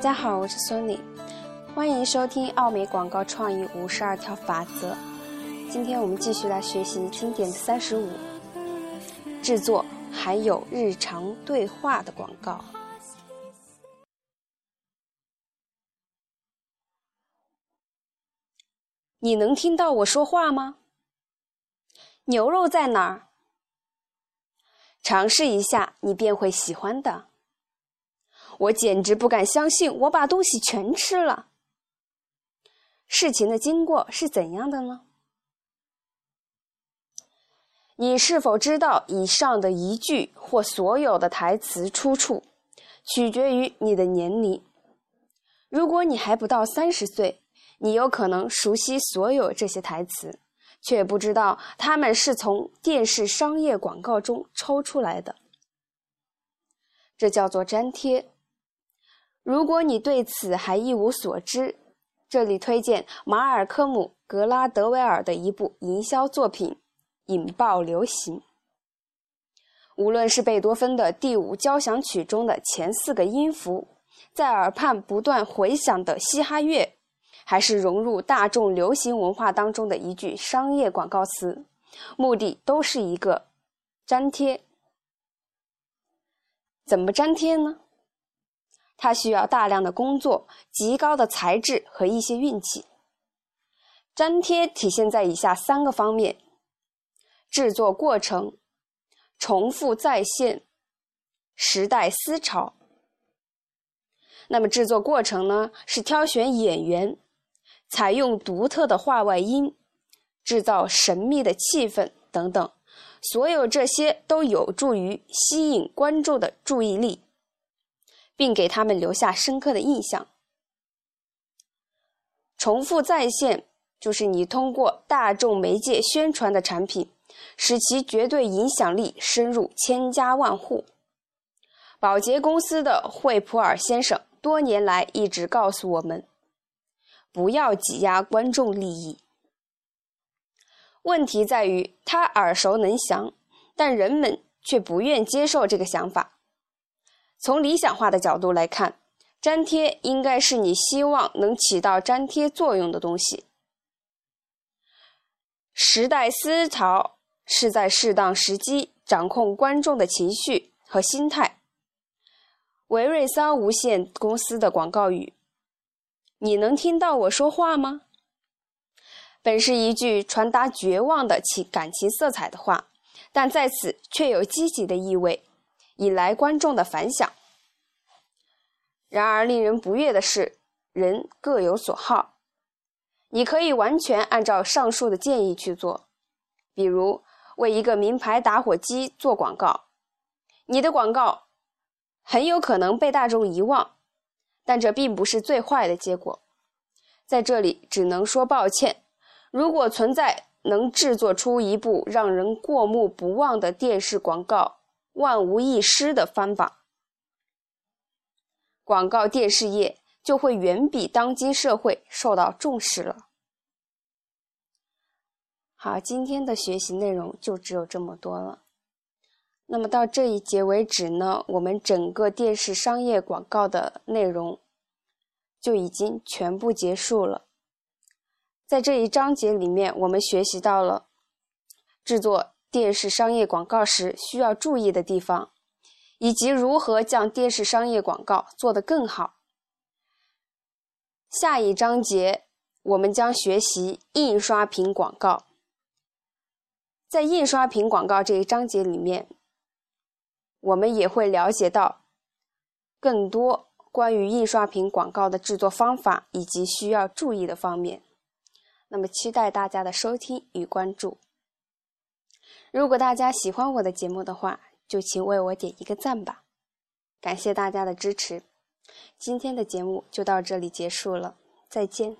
大家好，我是 Sony，欢迎收听奥美广告创意五十二条法则。今天我们继续来学习经典的三十五，制作含有日常对话的广告。你能听到我说话吗？牛肉在哪儿？尝试一下，你便会喜欢的。我简直不敢相信，我把东西全吃了。事情的经过是怎样的呢？你是否知道以上的一句或所有的台词出处，取决于你的年龄。如果你还不到三十岁，你有可能熟悉所有这些台词，却不知道它们是从电视商业广告中抽出来的。这叫做粘贴。如果你对此还一无所知，这里推荐马尔科姆·格拉德维尔的一部营销作品，引爆流行。无论是贝多芬的第五交响曲中的前四个音符，在耳畔不断回响的嘻哈乐。还是融入大众流行文化当中的一句商业广告词，目的都是一个粘贴。怎么粘贴呢？它需要大量的工作、极高的材质和一些运气。粘贴体现在以下三个方面：制作过程、重复再现、时代思潮。那么制作过程呢？是挑选演员。采用独特的画外音，制造神秘的气氛等等，所有这些都有助于吸引观众的注意力，并给他们留下深刻的印象。重复再现就是你通过大众媒介宣传的产品，使其绝对影响力深入千家万户。宝洁公司的惠普尔先生多年来一直告诉我们。不要挤压观众利益。问题在于他耳熟能详，但人们却不愿接受这个想法。从理想化的角度来看，粘贴应该是你希望能起到粘贴作用的东西。时代思潮是在适当时机掌控观众的情绪和心态。维瑞桑无线公司的广告语。你能听到我说话吗？本是一句传达绝望的情感情色彩的话，但在此却有积极的意味，引来观众的反响。然而，令人不悦的是，人各有所好。你可以完全按照上述的建议去做，比如为一个名牌打火机做广告，你的广告很有可能被大众遗忘。但这并不是最坏的结果，在这里只能说抱歉。如果存在能制作出一部让人过目不忘的电视广告，万无一失的方法，广告电视业就会远比当今社会受到重视了。好，今天的学习内容就只有这么多了。那么到这一节为止呢，我们整个电视商业广告的内容就已经全部结束了。在这一章节里面，我们学习到了制作电视商业广告时需要注意的地方，以及如何将电视商业广告做得更好。下一章节我们将学习印刷品广告。在印刷品广告这一章节里面。我们也会了解到更多关于印刷品广告的制作方法以及需要注意的方面。那么，期待大家的收听与关注。如果大家喜欢我的节目的话，就请为我点一个赞吧。感谢大家的支持。今天的节目就到这里结束了，再见。